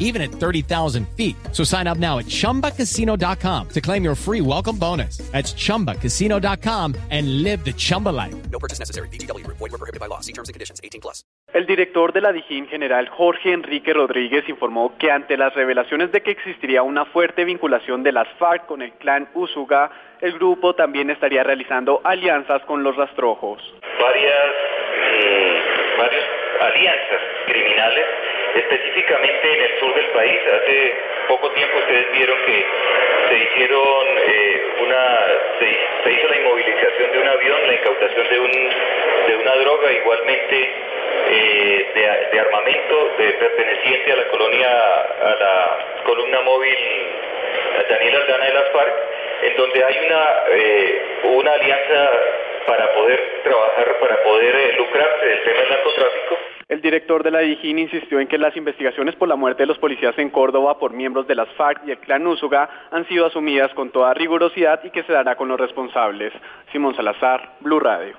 even at 30,000 feet. So sign up now at chumbacasino.com to claim your free welcome bonus. That's chumbacasino.com and live the Chumba life. No purchase necessary. BGW. Void were prohibited by law. See terms and conditions. 18 plus. El director de la Dijín General Jorge Enrique Rodríguez informó que ante las revelaciones de que existiría una fuerte vinculación de las FARC con el clan Usuga, el grupo también estaría realizando alianzas con los rastrojos. Varias, eh, varias alianzas criminales, específicamente en el sur del país. Hace poco tiempo ustedes vieron que se hicieron eh, una, se, hizo la inmovilización de un avión, la incautación de un de una droga, igualmente eh, de, de armamento de, perteneciente a la colonia, a la columna móvil Daniel Aldana de las FARC, en donde hay una, eh, una alianza para poder trabajar, para poder eh, lucrarse del tema del narcotráfico. El director de la Dijín insistió en que las investigaciones por la muerte de los policías en Córdoba por miembros de las FARC y el clan Úsuga han sido asumidas con toda rigurosidad y que se dará con los responsables. Simón Salazar, Blue Radio.